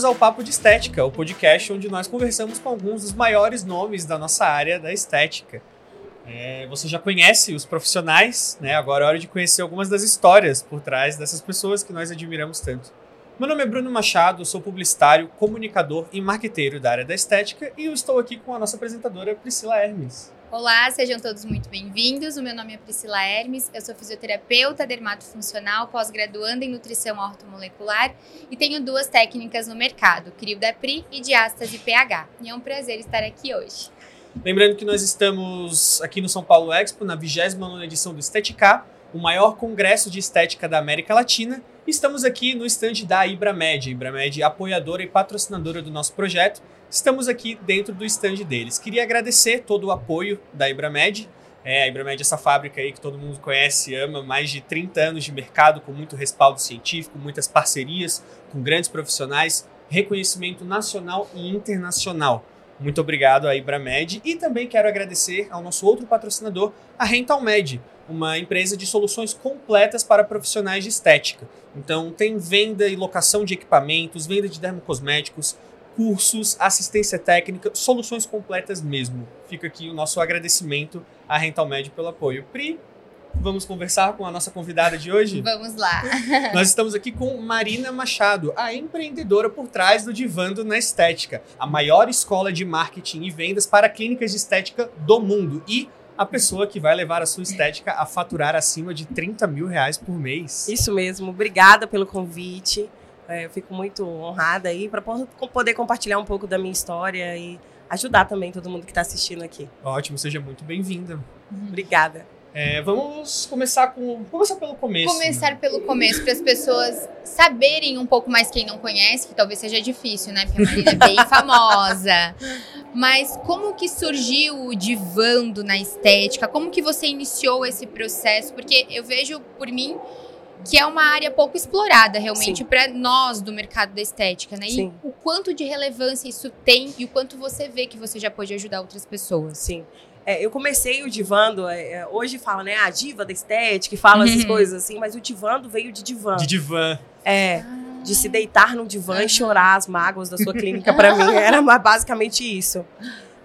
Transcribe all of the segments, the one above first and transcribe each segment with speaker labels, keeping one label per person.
Speaker 1: Bem-vindos ao Papo de Estética, o podcast onde nós conversamos com alguns dos maiores nomes da nossa área da estética. É, você já conhece os profissionais, né? Agora é hora de conhecer algumas das histórias por trás dessas pessoas que nós admiramos tanto. Meu nome é Bruno Machado, sou publicitário, comunicador e marqueteiro da área da estética e eu estou aqui com a nossa apresentadora Priscila Hermes.
Speaker 2: Olá, sejam todos muito bem-vindos. O meu nome é Priscila Hermes, eu sou fisioterapeuta dermatofuncional, pós-graduanda em nutrição ortomolecular e tenho duas técnicas no mercado, Crio da Pri e Diástase PH. E é um prazer estar aqui hoje.
Speaker 1: Lembrando que nós estamos aqui no São Paulo Expo, na 29ª edição do Estetica, o maior congresso de estética da América Latina, Estamos aqui no stand da Ibramed, Ibramed apoiadora e patrocinadora do nosso projeto. Estamos aqui dentro do stand deles. Queria agradecer todo o apoio da Ibramed. É, a Ibramed é essa fábrica aí que todo mundo conhece, ama, mais de 30 anos de mercado, com muito respaldo científico, muitas parcerias com grandes profissionais, reconhecimento nacional e internacional. Muito obrigado à Ibramed e também quero agradecer ao nosso outro patrocinador, a Rentalmed, uma empresa de soluções completas para profissionais de estética. Então, tem venda e locação de equipamentos, venda de dermocosméticos, cursos, assistência técnica, soluções completas mesmo. Fica aqui o nosso agradecimento à Rentalmed pelo apoio. Pri, vamos conversar com a nossa convidada de hoje?
Speaker 2: Vamos lá.
Speaker 1: Nós estamos aqui com Marina Machado, a empreendedora por trás do Divando na Estética, a maior escola de marketing e vendas para clínicas de estética do mundo. E a pessoa que vai levar a sua estética a faturar acima de 30 mil reais por mês.
Speaker 3: Isso mesmo, obrigada pelo convite. É, eu fico muito honrada aí para poder compartilhar um pouco da minha história e ajudar também todo mundo que está assistindo aqui.
Speaker 1: Ótimo, seja muito bem-vinda.
Speaker 3: Obrigada.
Speaker 1: É, vamos começar com. Começar pelo começo.
Speaker 2: Começar né? pelo começo, para as pessoas saberem um pouco mais quem não conhece, que talvez seja difícil, né? Porque a Marina é bem famosa. Mas como que surgiu o divando na estética? Como que você iniciou esse processo? Porque eu vejo por mim que é uma área pouco explorada realmente para nós do mercado da estética, né?
Speaker 3: Sim.
Speaker 2: E o quanto de relevância isso tem e o quanto você vê que você já pode ajudar outras pessoas.
Speaker 3: Sim. É, eu comecei o divando, é, é hoje fala, né, a diva da estética, fala essas uhum. coisas assim, mas o divando veio de divã.
Speaker 1: De divã.
Speaker 3: É, ah. de se deitar no divã e chorar as mágoas da sua clínica para mim, era basicamente isso.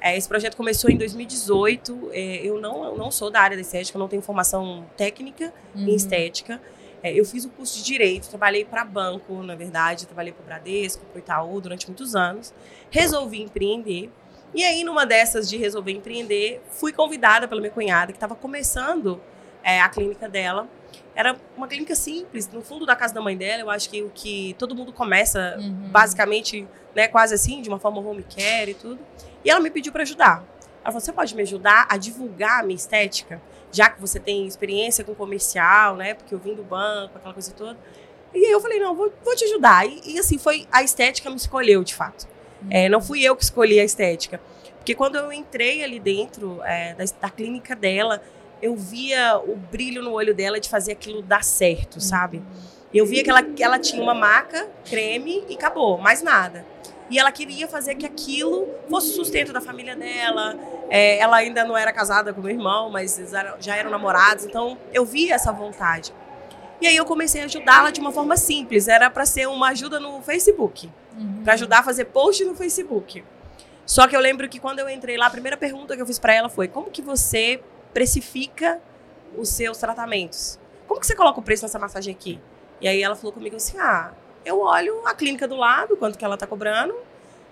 Speaker 3: É, esse projeto começou em 2018, é, eu não, eu não sou da área da estética, eu não tenho formação técnica uhum. em estética, é, eu fiz o curso de Direito, trabalhei para banco, na verdade, trabalhei para o Bradesco, para o Itaú durante muitos anos, resolvi empreender, e aí, numa dessas de resolver empreender, fui convidada pela minha cunhada, que estava começando é, a clínica dela. Era uma clínica simples, no fundo da casa da mãe dela. Eu acho que o que todo mundo começa, uhum. basicamente, né, quase assim, de uma forma home care e tudo. E ela me pediu para ajudar. Ela falou: você pode me ajudar a divulgar a minha estética? Já que você tem experiência com comercial, né? Porque eu vim do banco, aquela coisa toda. E aí eu falei: não, vou, vou te ajudar. E, e assim, foi a estética me escolheu, de fato. É, não fui eu que escolhi a estética. Porque quando eu entrei ali dentro é, da, da, clínica dela, eu via o brilho no olho dela de fazer aquilo dar certo, sabe? Eu via que ela, que ela tinha uma maca, creme e acabou, mais nada. E ela queria fazer que aquilo fosse o sustento da família dela. É, ela ainda não era casada com meu irmão, mas já eram namorados, então eu via essa vontade. E aí eu comecei a ajudá-la de uma forma simples, era para ser uma ajuda no Facebook uhum. para ajudar a fazer post no Facebook. Só que eu lembro que quando eu entrei lá, a primeira pergunta que eu fiz para ela foi: como que você precifica os seus tratamentos? Como que você coloca o preço nessa massagem aqui? E aí ela falou comigo assim: ah, eu olho a clínica do lado, quanto que ela tá cobrando,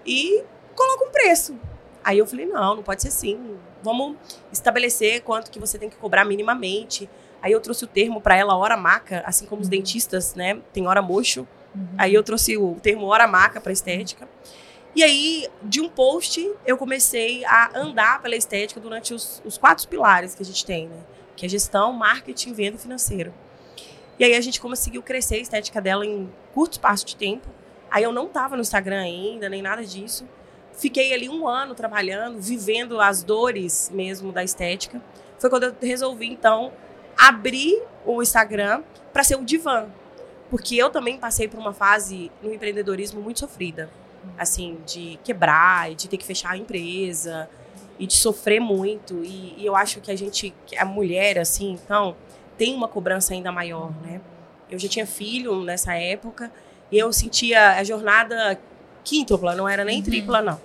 Speaker 3: e coloco um preço. Aí eu falei: não, não pode ser assim. Vamos estabelecer quanto que você tem que cobrar minimamente. Aí eu trouxe o termo para ela, hora maca, assim como os uhum. dentistas, né? Tem hora mocho. Uhum. Aí eu trouxe o termo hora maca para estética. E aí, de um post, eu comecei a andar pela estética durante os, os quatro pilares que a gente tem, né? Que é gestão, marketing, venda e financeiro. E aí a gente conseguiu crescer a estética dela em curto espaço de tempo. Aí eu não estava no Instagram ainda, nem nada disso. Fiquei ali um ano trabalhando, vivendo as dores mesmo da estética. Foi quando eu resolvi, então, abrir o Instagram para ser o divã, porque eu também passei por uma fase no empreendedorismo muito sofrida. Assim, de quebrar, e de ter que fechar a empresa, e de sofrer muito. E, e eu acho que a gente, a mulher, assim, então, tem uma cobrança ainda maior, né? Eu já tinha filho nessa época, e eu sentia a jornada quíntupla, não era nem
Speaker 2: Uhum.
Speaker 3: tripla, não.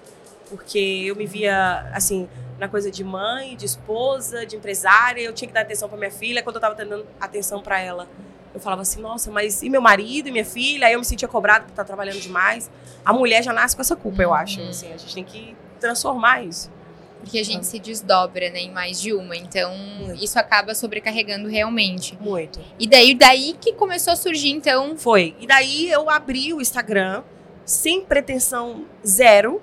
Speaker 3: Porque eu me via, assim, na coisa de mãe, de esposa, de empresária, eu tinha que dar atenção para minha filha. Quando eu tava dando atenção para ela, eu falava assim, nossa, mas e meu marido e minha filha? Aí eu me sentia cobrada por estar trabalhando demais. A mulher já nasce com essa culpa, eu acho.
Speaker 2: Uhum.
Speaker 3: Assim, a gente tem que transformar isso.
Speaker 2: Porque a gente se desdobra, né, em mais de uma. Então,
Speaker 3: Muito.
Speaker 2: isso acaba sobrecarregando realmente.
Speaker 3: Muito.
Speaker 2: E daí, daí que começou a surgir, então,
Speaker 3: Foi. E daí eu abri o Instagram sem pretensão zero.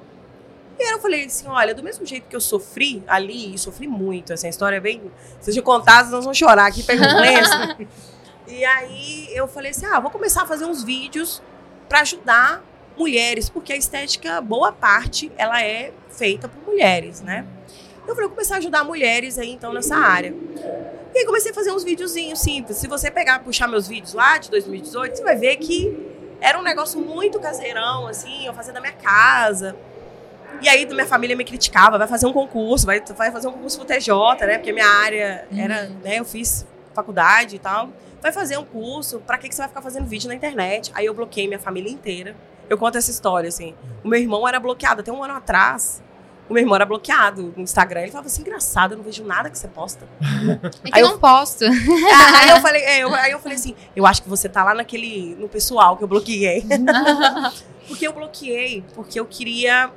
Speaker 3: E aí eu falei assim, olha, do mesmo jeito que eu sofri ali, e sofri muito, assim, a história é bem... Se eu te contar, nós vamos chorar aqui, pega um lenço. e aí eu falei assim, ah, vou começar a fazer uns vídeos para ajudar mulheres, porque a estética, boa parte, ela é feita por mulheres, né? Eu falei, vou começar a ajudar mulheres aí, então, nessa área. E aí comecei a fazer uns videozinhos simples. Se você pegar, puxar meus vídeos lá de 2018, você vai ver que era um negócio muito caseirão, assim, eu fazia da minha casa. E aí minha família me criticava, vai fazer um concurso, vai, vai fazer um concurso pro TJ, né? Porque minha área era, né, eu fiz faculdade e tal. Vai fazer um curso, pra que, que você vai ficar fazendo vídeo na internet? Aí eu bloqueei minha família inteira. Eu conto essa história, assim. O meu irmão era bloqueado até um ano atrás. O meu irmão era bloqueado no Instagram. Ele falava assim, engraçado, eu não vejo nada que você posta.
Speaker 2: é que
Speaker 3: Aí
Speaker 2: eu não posto.
Speaker 3: Ah, aí eu falei, é, eu, aí eu falei assim, eu acho que você tá lá naquele, no pessoal que eu bloqueei. Porque eu bloqueei, porque eu queria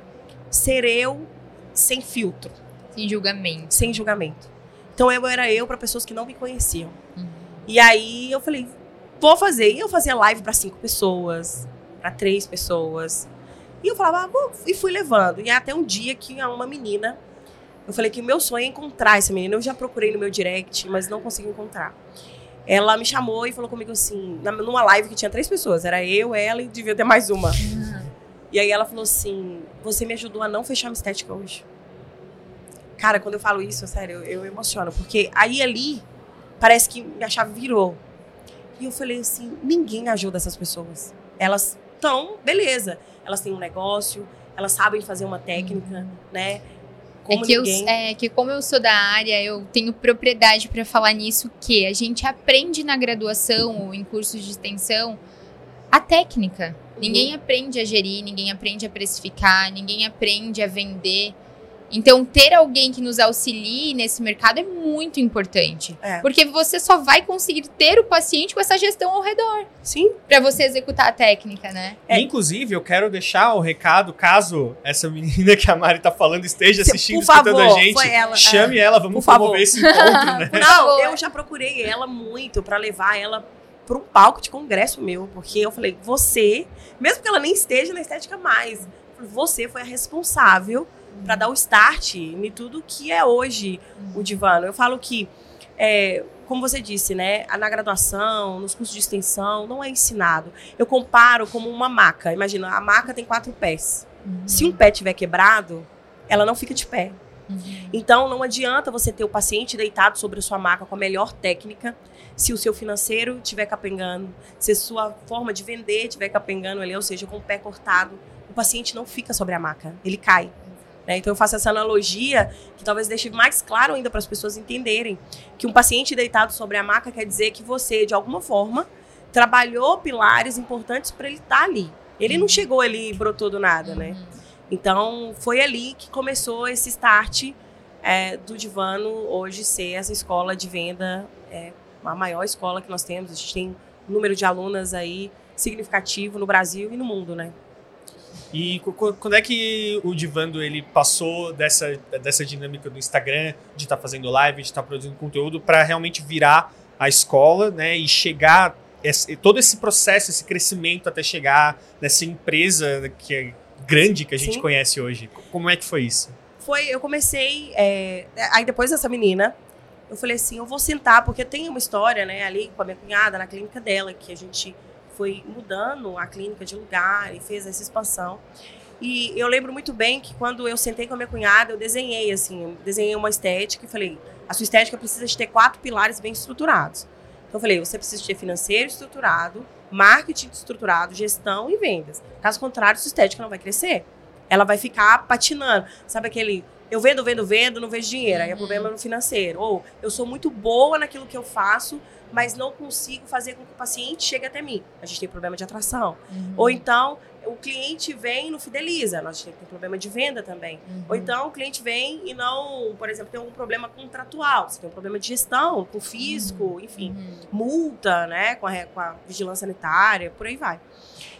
Speaker 3: ser eu sem filtro,
Speaker 2: Sem julgamento.
Speaker 3: sem julgamento. Então eu era eu para pessoas que não me conheciam.
Speaker 2: Uhum.
Speaker 3: E aí eu falei, vou fazer. E eu fazia live para cinco pessoas, para três pessoas. E eu falava, ah, e fui levando. E até um dia que uma menina, eu falei que meu sonho é encontrar essa menina. Eu já procurei no meu direct, mas não consegui encontrar. Ela me chamou e falou comigo assim, numa live que tinha três pessoas, era eu, ela e devia ter mais uma. E aí ela falou assim: Você me ajudou a não fechar minha estética hoje. Cara, quando eu falo isso, sério, eu, eu emociono. Porque aí ali, parece que minha chave virou. E eu falei assim: ninguém ajuda essas pessoas. Elas estão, beleza. Elas têm um negócio, elas sabem fazer uma técnica, né? Como
Speaker 2: é, que eu, é que como eu sou da área, eu tenho propriedade para falar nisso que a gente aprende na graduação ou em cursos de extensão a técnica.
Speaker 3: Uhum.
Speaker 2: Ninguém aprende a gerir, ninguém aprende a precificar, ninguém aprende a vender. Então, ter alguém que nos auxilie nesse mercado é muito importante.
Speaker 3: É.
Speaker 2: Porque você só vai conseguir ter o paciente com essa gestão ao redor
Speaker 3: Sim,
Speaker 2: para você executar a técnica, né?
Speaker 3: É.
Speaker 1: Inclusive, eu quero deixar o recado, caso essa menina que a Mari tá falando esteja assistindo,
Speaker 3: por favor,
Speaker 1: escutando a gente,
Speaker 3: foi ela,
Speaker 1: chame ela, vamos
Speaker 3: Por favor.
Speaker 1: promover esse encontro, né?
Speaker 3: Não,
Speaker 2: favor.
Speaker 3: eu já procurei ela muito pra levar ela para um palco de congresso meu, porque eu falei, você, mesmo que ela nem esteja na estética mais, eu falei, você foi a responsável pra dar o start em tudo que é hoje o divano. Eu falo que, é, como você disse, né, na graduação, nos cursos de extensão, não é ensinado. Eu comparo como uma maca. Imagina, a maca tem quatro pés. Se um pé tiver quebrado, ela não fica de pé. Então, não adianta você ter o paciente deitado sobre a sua maca com a melhor técnica se o seu financeiro estiver capengando, se a sua forma de vender estiver capengando ali, ou seja, com o pé cortado. O paciente não fica sobre a maca, ele cai. Né? Então, eu faço essa analogia que talvez deixe mais claro ainda para as pessoas entenderem que um paciente deitado sobre a maca quer dizer que você, de alguma forma, trabalhou pilares importantes para ele estar ali. Ele não chegou ali e brotou do nada, né? Então, foi ali que começou esse start é, do Divano hoje ser essa escola de venda, é, a maior escola que nós temos. A gente tem um número de alunas aí significativo no Brasil e no mundo, né?
Speaker 1: E quando é que o Divando ele passou dessa, dessa dinâmica do Instagram, de estar fazendo live, de estar produzindo conteúdo, para realmente virar a escola, né? E chegar esse- todo esse processo, esse crescimento até chegar nessa empresa que é grande que a gente
Speaker 3: Sim.
Speaker 1: conhece hoje. Como é que foi isso?
Speaker 3: Foi, eu comecei, é, aí depois dessa menina, eu falei assim, eu vou sentar, porque tem uma história, né, ali com a minha cunhada, na clínica dela, que a gente foi mudando a clínica de lugar e fez essa expansão. E eu lembro muito bem que quando eu sentei com a minha cunhada, eu desenhei, assim, eu desenhei uma estética e falei, a sua estética precisa de ter quatro pilares bem estruturados. Então eu falei, você precisa ter financeiro estruturado, marketing estruturado, gestão e vendas. Caso contrário, sua estética não vai crescer. Ela vai ficar patinando. Sabe aquele, eu vendo, vendo, vendo, não vejo dinheiro. Aí é problema no financeiro. Ou eu sou muito boa naquilo que eu faço, mas não consigo fazer com que o paciente chegue até mim. A gente tem problema de atração. Ou então, o cliente vem e não fideliza. Nós temos problema de venda também.
Speaker 2: Uhum.
Speaker 3: Ou então o cliente vem e não, por exemplo, tem um problema contratual, você tem um problema de gestão, com fisco, enfim,
Speaker 2: Uhum.
Speaker 3: multa, né, com a, com a vigilância sanitária, por aí vai.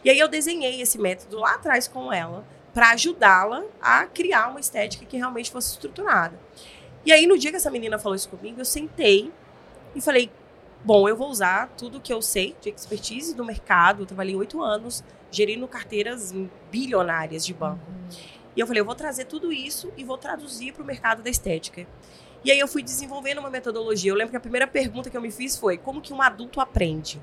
Speaker 3: E aí eu desenhei esse método lá atrás com ela para ajudá-la a criar uma estética que realmente fosse estruturada. E aí no dia que essa menina falou isso comigo, eu sentei e falei, bom, eu vou usar tudo que eu sei de expertise do mercado. Eu trabalhei oito anos gerindo carteiras bilionárias de banco. E eu falei, eu vou trazer tudo isso e vou traduzir para o mercado da estética. E aí eu fui desenvolvendo uma metodologia. Eu lembro que a primeira pergunta que eu me fiz foi, como que um adulto aprende?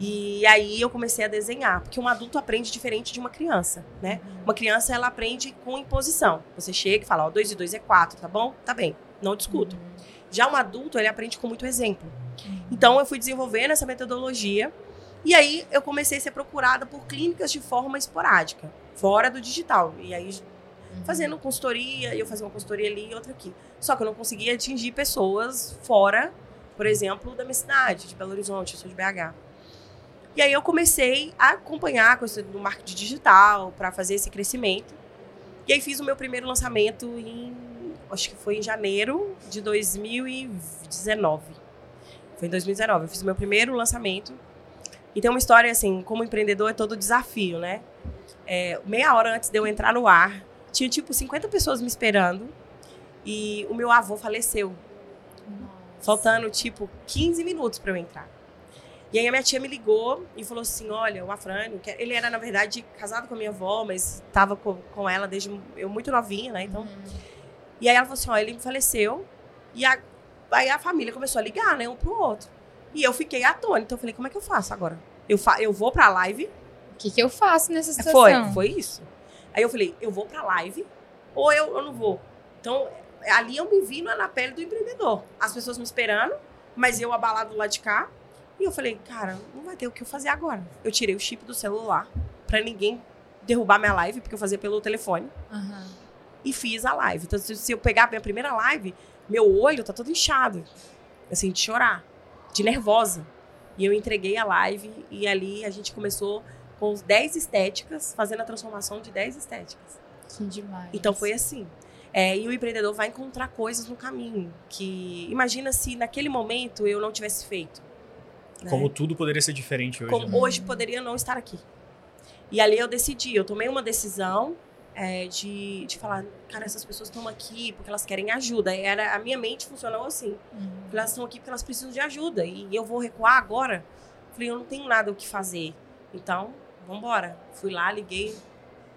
Speaker 3: E aí eu comecei a desenhar, porque um adulto aprende diferente de uma criança, né? Uma criança, ela aprende com imposição. Você chega e fala, ó, 2 e 2 é 4, tá bom? Tá bem, não discuto. Já um adulto, ele aprende com muito exemplo. Então eu fui desenvolvendo essa metodologia e aí eu comecei a ser procurada por clínicas de forma esporádica, fora do digital. E aí fazendo consultoria, eu fazia uma consultoria ali e outra aqui. Só que eu não conseguia atingir pessoas fora, por exemplo, da minha cidade, de Belo Horizonte, eu sou de BH. E aí eu comecei a acompanhar a coisa do marketing digital para fazer esse crescimento. E aí fiz o meu primeiro lançamento em, acho que foi em janeiro de 2019. Foi em 2019, eu fiz o meu primeiro lançamento. E tem uma história assim, como empreendedor é todo desafio, né? É, meia hora antes de eu entrar no ar, tinha tipo 50 pessoas me esperando e o meu avô faleceu, faltando tipo 15 minutos para eu entrar. E aí a minha tia me ligou e falou assim: Olha, o Afrânio, que ele era na verdade casado com a minha avó, mas estava com, com ela desde eu muito novinha, né? Então. E aí ela falou assim: Ó, ele faleceu. E a, aí a família começou a ligar, né? Um pro outro. E eu fiquei atônita. Eu falei: Como é que eu faço agora? Eu, fa eu vou pra live
Speaker 2: O que, que eu faço nessa situação?
Speaker 3: foi, foi isso. Aí eu falei, eu vou pra live ou eu, eu não vou. Então, ali eu me vi na pele do empreendedor. As pessoas me esperando, mas eu abalado lá de cá. E eu falei, cara, não vai ter o que eu fazer agora. Eu tirei o chip do celular pra ninguém derrubar minha live, porque eu fazia pelo telefone.
Speaker 2: Aham.
Speaker 3: E fiz a live. Então, se, se eu pegar a minha primeira live, meu olho tá todo inchado. Assim, de chorar. De nervosa. E eu entreguei a live e ali a gente começou com 10 estéticas, fazendo a transformação de 10 estéticas.
Speaker 2: Que demais.
Speaker 3: Então foi assim. É, e o empreendedor vai encontrar coisas no caminho que imagina se naquele momento eu não tivesse feito. Né?
Speaker 1: Como tudo poderia ser diferente hoje.
Speaker 3: Como
Speaker 1: né?
Speaker 3: hoje poderia não estar aqui. E ali eu decidi, eu tomei uma decisão é, de, de falar, cara, essas pessoas estão aqui porque elas querem ajuda. E Era, a minha mente funcionou assim.
Speaker 2: Uhum.
Speaker 3: Falei, elas estão aqui porque elas precisam de ajuda. E eu vou recuar agora. Falei, eu não tenho nada o que fazer. Então, vamos embora. Fui lá, liguei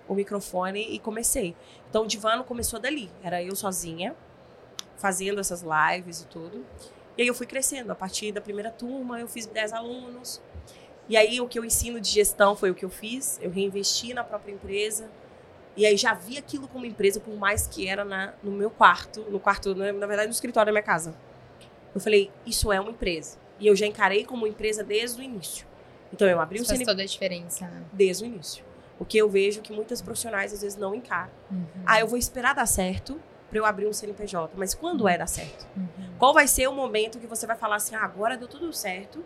Speaker 3: o microfone e comecei. Então, o Divano começou dali. Era eu sozinha, fazendo essas lives e tudo. E aí eu fui crescendo. A partir da primeira turma, eu fiz 10 alunos. E aí, o que eu ensino de gestão foi o que eu fiz. Eu reinvesti na própria empresa. E aí, já vi aquilo como empresa, por mais que era na, no meu quarto, no quarto, na na verdade, no escritório da minha casa. Eu falei, isso é uma empresa. E eu já encarei como empresa desde o início. Então, eu abri o
Speaker 2: faz
Speaker 3: CNPJ
Speaker 2: toda a diferença, né?
Speaker 3: desde o início. O que eu vejo que muitas profissionais, às vezes, não encaram.
Speaker 2: Uhum.
Speaker 3: Ah, eu vou esperar dar certo para eu abrir um CNPJ. Mas quando é dar certo?
Speaker 2: Uhum.
Speaker 3: Qual vai ser o momento que você vai falar assim, ah, agora deu tudo certo,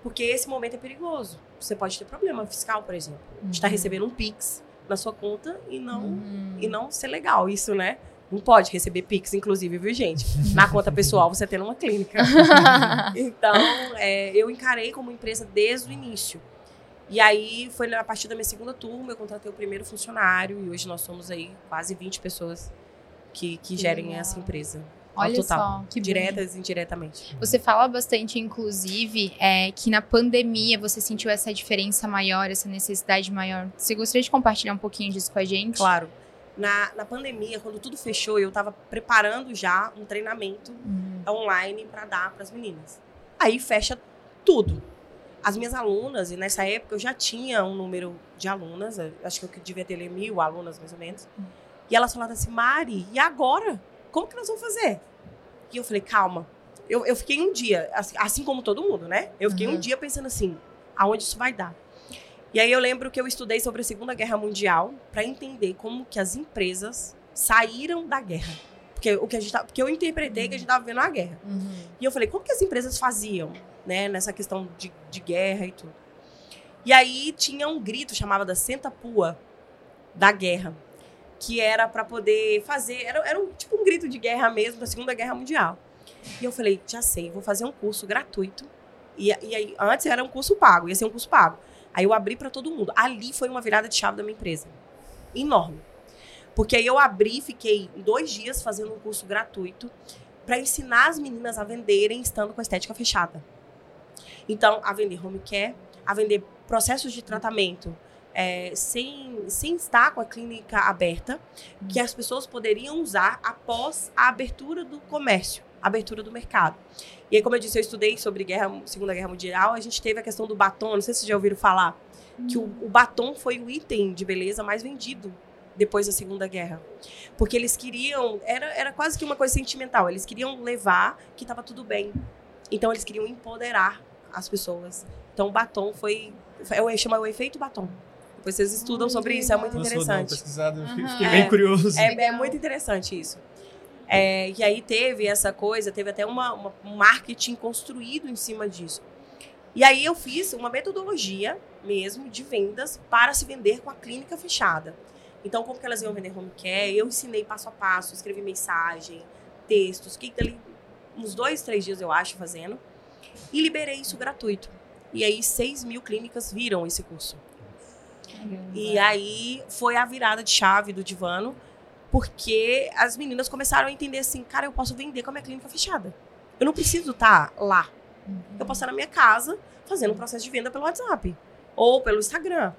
Speaker 3: porque esse momento é perigoso. Você pode ter problema fiscal, por exemplo. Estar
Speaker 2: Uhum.
Speaker 3: recebendo um Pix na sua conta e não,
Speaker 2: Uhum.
Speaker 3: e não ser legal isso, né? Não pode receber Pix, inclusive, viu, gente? Na conta pessoal, você tendo uma clínica. Então, é, eu encarei como empresa desde o início. E aí, foi a partir da minha segunda turma, eu contratei o primeiro funcionário e hoje nós somos aí quase 20 pessoas que, que gerem
Speaker 2: legal.
Speaker 3: essa empresa.
Speaker 2: Olha
Speaker 3: total.
Speaker 2: só.
Speaker 3: Diretas e indiretamente.
Speaker 2: Você fala bastante, inclusive, é, que na pandemia você sentiu essa diferença maior, essa necessidade maior. Você gostaria de compartilhar um pouquinho disso com a gente?
Speaker 3: Claro. Na, na pandemia, quando tudo fechou, eu estava preparando já um treinamento
Speaker 2: Uhum.
Speaker 3: online para dar para as meninas. Aí fecha tudo. As minhas alunas, e nessa época eu já tinha um número de alunas, acho que eu devia ter mil alunas mais ou menos. E elas falaram assim: Mari, e agora? Como que nós vamos fazer? E eu falei: calma. Eu, eu fiquei um dia, assim, assim como todo mundo, né? Eu fiquei um
Speaker 2: Uhum.
Speaker 3: dia pensando assim: aonde isso vai dar? E aí eu lembro que eu estudei sobre a Segunda Guerra Mundial para entender como que as empresas saíram da guerra. Porque, o que a gente tá, porque eu interpretei que a gente estava vendo a guerra.
Speaker 2: Uhum.
Speaker 3: E eu falei, como que as empresas faziam, né, nessa questão de, de guerra e tudo? E aí tinha um grito, chamava da Senta Pua, da guerra, que era para poder fazer, era, era um, tipo um grito de guerra mesmo, da Segunda Guerra Mundial. E eu falei, já sei, vou fazer um curso gratuito. E, e aí, antes era um curso pago, ia ser um curso pago. Aí eu abri para todo mundo. Ali foi uma virada de chave da minha empresa. Enorme. Porque aí eu abri, fiquei dois dias fazendo um curso gratuito para ensinar as meninas a venderem estando com a estética fechada. Então, a vender home care, a vender processos de tratamento é, sem, sem estar com a clínica aberta, que as pessoas poderiam usar após a abertura do comércio, abertura do mercado. E aí, como eu disse, eu estudei sobre guerra, Segunda Guerra Mundial, a gente teve a questão do batom, não sei se vocês já ouviram falar, que o, o batom foi o item de beleza mais vendido depois da Segunda Guerra. Porque eles queriam, era, era quase que uma coisa sentimental, eles queriam levar que estava tudo bem. Então eles queriam empoderar as pessoas. Então o batom foi, foi chama o efeito batom. Vocês estudam sobre isso, é muito interessante.
Speaker 1: pesquisado, uhum. fiquei bem curioso.
Speaker 3: É, é, muito interessante isso. É, e aí teve essa coisa, teve até uma, uma, um marketing construído em cima disso. E aí eu fiz uma metodologia mesmo de vendas para se vender com a clínica fechada. Então, como que elas iam vender home care? Eu ensinei passo a passo, escrevi mensagem, textos, fiquei ali uns dois, três dias, eu acho, fazendo. E liberei isso gratuito. E aí, 6 mil clínicas viram esse curso. E aí foi a virada de chave do divano, porque as meninas começaram a entender assim, cara, eu posso vender com a minha clínica fechada. Eu não preciso estar lá. Uhum. Eu posso estar na minha casa fazendo um processo de venda pelo WhatsApp ou pelo Instagram.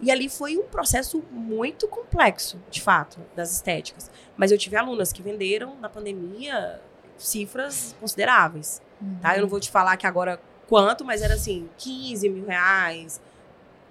Speaker 3: E ali foi um processo muito complexo, de fato, das estéticas. Mas eu tive alunas que venderam na pandemia cifras consideráveis. Uhum. Tá? Eu não vou te falar que agora quanto, mas era assim, 15 mil reais,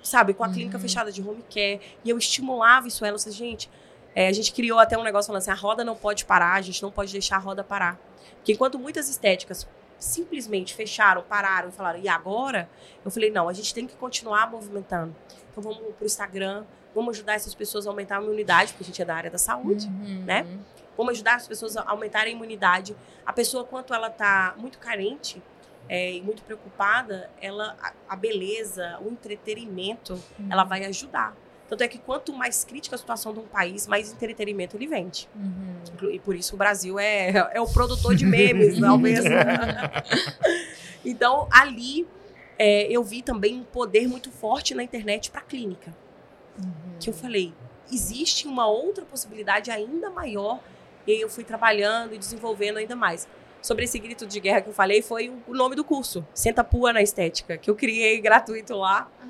Speaker 3: sabe? Com a uhum. clínica fechada de home care. E eu estimulava isso ela. gente, é, a gente criou até um negócio falando assim, a roda não pode parar, a gente não pode deixar a roda parar. Porque enquanto muitas estéticas simplesmente fecharam, pararam e falaram, e agora? Eu falei, não, a gente tem que continuar movimentando. Então vamos para o Instagram, vamos ajudar essas pessoas a aumentar a imunidade, porque a gente é da área da saúde, uhum. né? Vamos ajudar as pessoas a aumentarem a imunidade. A pessoa, quanto ela está muito carente é, e muito preocupada, ela, a, a beleza, o entretenimento, uhum. ela vai ajudar. Tanto é que quanto mais crítica a situação de um país, mais entretenimento ele vende. Uhum. E por isso o Brasil é, é o produtor de memes, talvez. então, ali é, eu vi também um poder muito forte na internet para a clínica. Uhum. Que eu falei, existe uma outra possibilidade ainda maior e eu fui trabalhando e desenvolvendo ainda mais. Sobre esse grito de guerra que eu falei, foi o nome do curso, Senta Pua na Estética, que eu criei gratuito lá, ah.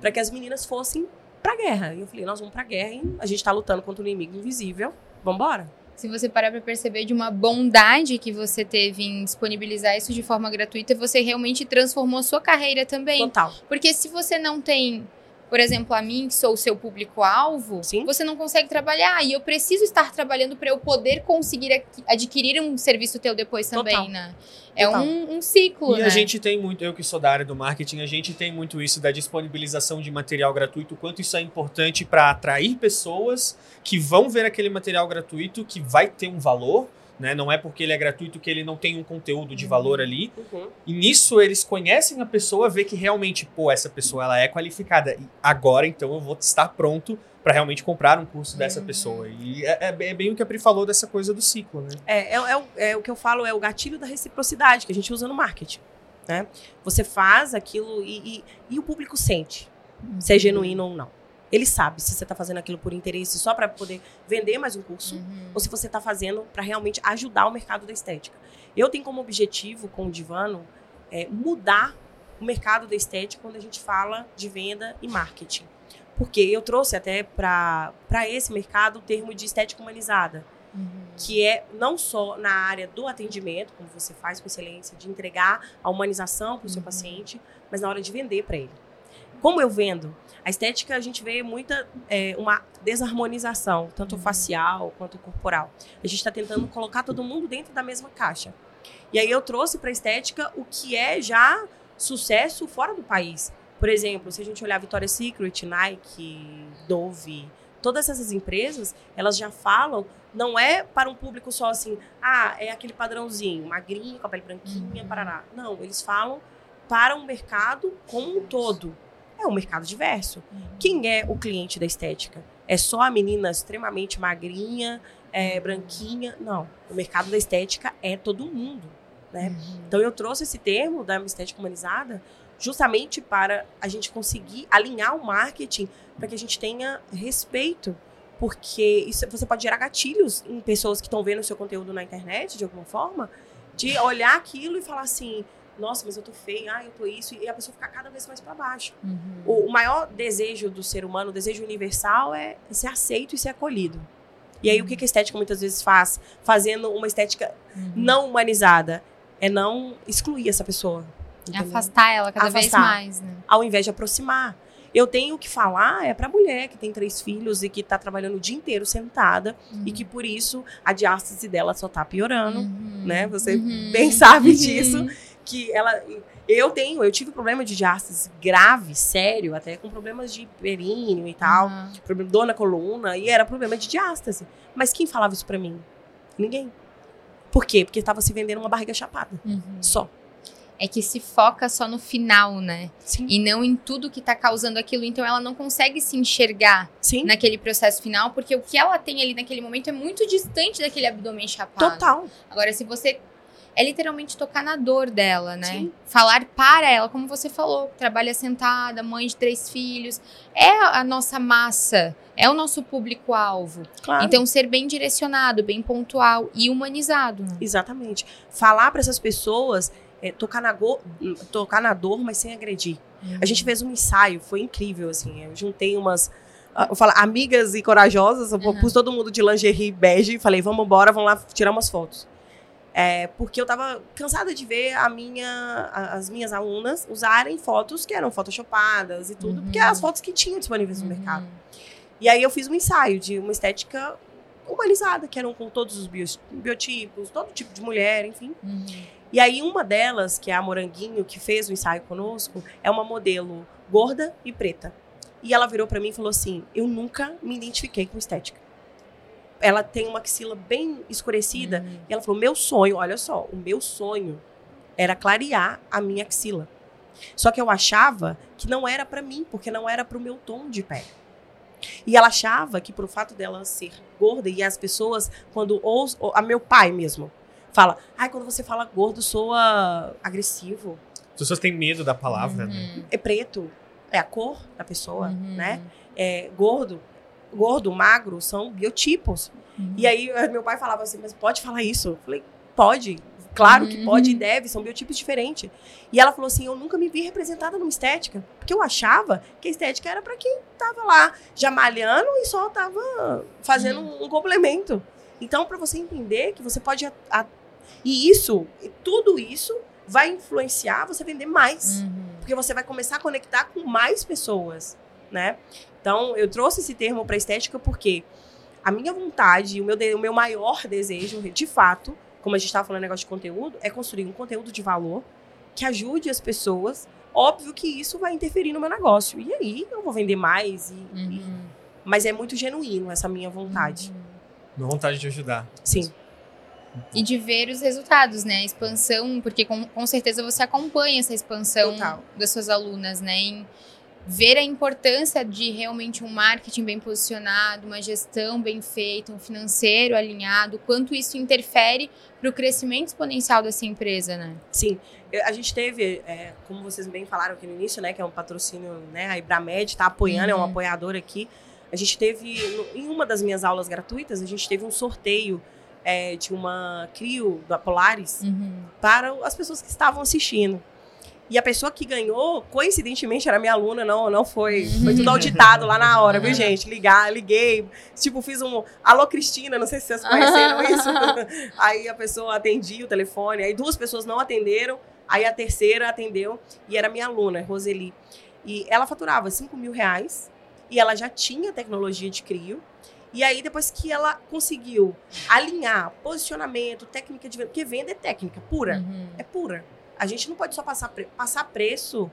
Speaker 3: para que as meninas fossem pra guerra. E eu falei, nós vamos pra guerra e a gente tá lutando contra um inimigo invisível, vambora.
Speaker 2: Se você parar para perceber de uma bondade que você teve em disponibilizar isso de forma gratuita, você realmente transformou a sua carreira também.
Speaker 3: Total.
Speaker 2: Porque se você não tem por exemplo, a mim, que sou o seu público-alvo, você não consegue trabalhar. E eu preciso estar trabalhando para eu poder conseguir adquirir um serviço teu depois também, Total. né? É um, um, ciclo,
Speaker 1: e
Speaker 2: né?
Speaker 1: a gente tem muito, eu que sou da área do marketing, a gente tem muito isso da disponibilização de material gratuito, o quanto isso é importante para atrair pessoas que vão ver aquele material gratuito, que vai ter um valor, né? Não é porque ele é gratuito que ele não tem um conteúdo de valor ali. Uhum. E nisso eles conhecem a pessoa, vê que realmente, pô, essa pessoa ela é qualificada. E agora então eu vou estar pronto para realmente comprar um curso dessa uhum. pessoa. E é, é, é, bem o que a Pri falou dessa coisa do ciclo, né?
Speaker 3: É, é, é, é, o que eu falo, é o gatilho da reciprocidade que a gente usa no marketing. Né? Você faz aquilo e, e, e o público sente uhum. se é genuíno ou não. Ele sabe se você está fazendo aquilo por interesse só para poder vender mais um curso uhum. ou se você está fazendo para realmente ajudar o mercado da estética. Eu tenho como objetivo com o Divano é, mudar o mercado da estética quando a gente fala de venda e marketing. Porque eu trouxe até para esse mercado o termo de estética humanizada, uhum. que é não só na área do atendimento, como você faz com excelência, de entregar a humanização para o seu uhum. paciente, mas na hora de vender para ele. Como eu vendo? A estética, a gente vê muita é, uma desarmonização, tanto uhum. facial quanto corporal. A gente está tentando colocar todo mundo dentro da mesma caixa. E aí eu trouxe para a estética o que é já sucesso fora do país. Por exemplo, se a gente olhar Victoria's Secret, Nike, Dove, todas essas empresas, elas já falam, não é para um público só assim, ah, é aquele padrãozinho, magrinho, com a pele branquinha, uhum. parará. Não, eles falam para um mercado como um todo É um mercado diverso. Quem é o cliente da estética? É só a menina extremamente magrinha, é, branquinha? Não. O mercado da estética é todo mundo. Né?
Speaker 2: Uhum.
Speaker 3: Então eu trouxe esse termo da estética humanizada justamente para a gente conseguir alinhar o marketing para que a gente tenha respeito. Porque isso, você pode gerar gatilhos em pessoas que estão vendo o seu conteúdo na internet, de alguma forma, de olhar aquilo e falar assim: nossa, mas eu tô feia, ah, eu tô isso, e a pessoa ficar cada vez mais para baixo.
Speaker 2: Uhum.
Speaker 3: O, o maior desejo do ser humano, o desejo universal, é ser aceito e ser acolhido. E aí, o que que a estética muitas vezes faz? Fazendo uma estética
Speaker 2: Uhum.
Speaker 3: não humanizada, é não excluir essa pessoa.
Speaker 2: É afastar ela cada vez
Speaker 3: Afastar.
Speaker 2: mais, né?
Speaker 3: ao invés de aproximar. Eu tenho que falar é pra mulher que tem três filhos e que tá trabalhando o dia inteiro sentada e que por isso a diástase dela só tá piorando,
Speaker 2: Uhum.
Speaker 3: né? Você
Speaker 2: Uhum.
Speaker 3: bem sabe
Speaker 2: Uhum.
Speaker 3: disso, que ela eu tenho, eu tive problema de diástase grave, sério, até com problemas de períneo e tal,
Speaker 2: Uhum.
Speaker 3: problema dor na coluna e era problema de diástase. Mas quem falava isso pra mim? Ninguém. Por quê? Porque tava se vendendo uma barriga chapada,
Speaker 2: Uhum.
Speaker 3: só.
Speaker 2: É que se foca só no final, né?
Speaker 3: Sim.
Speaker 2: E não em tudo que tá causando aquilo. Então ela não consegue se enxergar
Speaker 3: Sim.
Speaker 2: naquele processo final, porque o que ela tem ali naquele momento é muito distante daquele abdômen chapado.
Speaker 3: Total.
Speaker 2: Agora, se você. É literalmente tocar na dor dela, né?
Speaker 3: Sim.
Speaker 2: Falar para ela, como você falou, trabalha sentada, mãe de três filhos. É a nossa massa, é o nosso público-alvo.
Speaker 3: Claro.
Speaker 2: Então, ser bem direcionado, bem pontual e humanizado. né?
Speaker 3: Exatamente. Falar para essas pessoas, é, tocar, na go- tocar na dor, mas sem agredir. A gente fez um ensaio, foi incrível, assim. Eu juntei umas. ah, Eu falo, amigas e corajosas, eu
Speaker 2: Uhum.
Speaker 3: pus todo mundo de lingerie bege e falei, vamos embora, vamos lá tirar umas fotos. É, porque eu tava cansada de ver a minha, a- as minhas alunas usarem fotos que eram photoshopadas e tudo,
Speaker 2: Uhum.
Speaker 3: porque eram as fotos que tinham disponíveis no
Speaker 2: Uhum.
Speaker 3: mercado. E aí eu fiz um ensaio de uma estética humanizada, que eram com todos os biotipos, todo tipo de mulher, enfim.
Speaker 2: Uhum.
Speaker 3: E aí uma delas, que é a Moranguinho, que fez o ensaio conosco, é uma modelo gorda e preta. E ela virou pra mim e falou assim: "Eu nunca me identifiquei com estética". Ela tem uma axila bem escurecida
Speaker 2: Uhum.
Speaker 3: e ela falou: "Meu sonho, olha só, o meu sonho era clarear a minha axila. Só que eu achava que não era pra mim, porque não era pro meu tom de pele. E ela achava que, por fato dela ser gorda, e as pessoas, quando ou- a meu pai mesmo, fala: ai, quando você fala gordo, soa agressivo.
Speaker 1: As pessoas têm medo da palavra, né?
Speaker 2: Uhum.
Speaker 3: É preto, é a cor da pessoa,
Speaker 2: Uhum.
Speaker 3: né? É gordo. Gordo, magro, são biotipos.
Speaker 2: Uhum.
Speaker 3: E aí eh, meu pai falava assim, mas pode falar isso? Eu falei, pode. Claro que
Speaker 2: Uhum.
Speaker 3: pode e deve, são biotipos diferentes. E ela falou assim, eu nunca me vi representada numa estética. Porque eu achava que a estética era pra quem tava lá, já malhando e só tava fazendo
Speaker 2: Uhum.
Speaker 3: um complemento. Então, pra você entender que você pode... a- a- E isso, e tudo isso vai influenciar você vender mais
Speaker 2: Uhum.
Speaker 3: porque você vai começar a conectar com mais pessoas, né? Então, eu trouxe esse termo para estética porque a minha vontade, o meu, de- o meu maior desejo, de fato, como a gente estava falando negócio de conteúdo, é construir um conteúdo de valor que ajude as pessoas. Óbvio que isso vai interferir no meu negócio. E aí eu vou vender mais. e- e-
Speaker 2: Uhum.
Speaker 3: mas é muito genuíno essa minha vontade.
Speaker 1: Uma vontade de ajudar.
Speaker 3: Sim.
Speaker 2: E de ver os resultados, né? A expansão, porque com, com certeza você acompanha essa expansão
Speaker 3: Total.
Speaker 2: das suas alunas, né? Em ver a importância de realmente um marketing bem posicionado, uma gestão bem feita, um financeiro alinhado, quanto isso interfere para o crescimento exponencial dessa empresa, né?
Speaker 3: Sim, a gente teve, é, como vocês bem falaram aqui no início, né, que é um patrocínio, né, a Ibramed está apoiando, é um
Speaker 2: Uhum.
Speaker 3: apoiador aqui. A gente teve, em uma das minhas aulas gratuitas, a gente teve um sorteio é, de uma CRIO da Polaris
Speaker 2: Uhum.
Speaker 3: para as pessoas que estavam assistindo. E a pessoa que ganhou, coincidentemente, era minha aluna, não, não foi. Foi tudo auditado lá na hora, viu, gente? Ligar, liguei. Tipo, fiz um. Alô, Cristina, não sei se vocês conheceram isso. Aí a pessoa atendia o telefone, aí duas pessoas não atenderam, aí a terceira atendeu e era minha aluna, Roseli. E ela faturava 5 mil reais e ela já tinha tecnologia de crio. E aí, depois que ela conseguiu alinhar posicionamento, técnica de venda, porque venda é técnica pura,
Speaker 2: Uhum.
Speaker 3: é pura. A gente não pode só passar, pre- passar preço,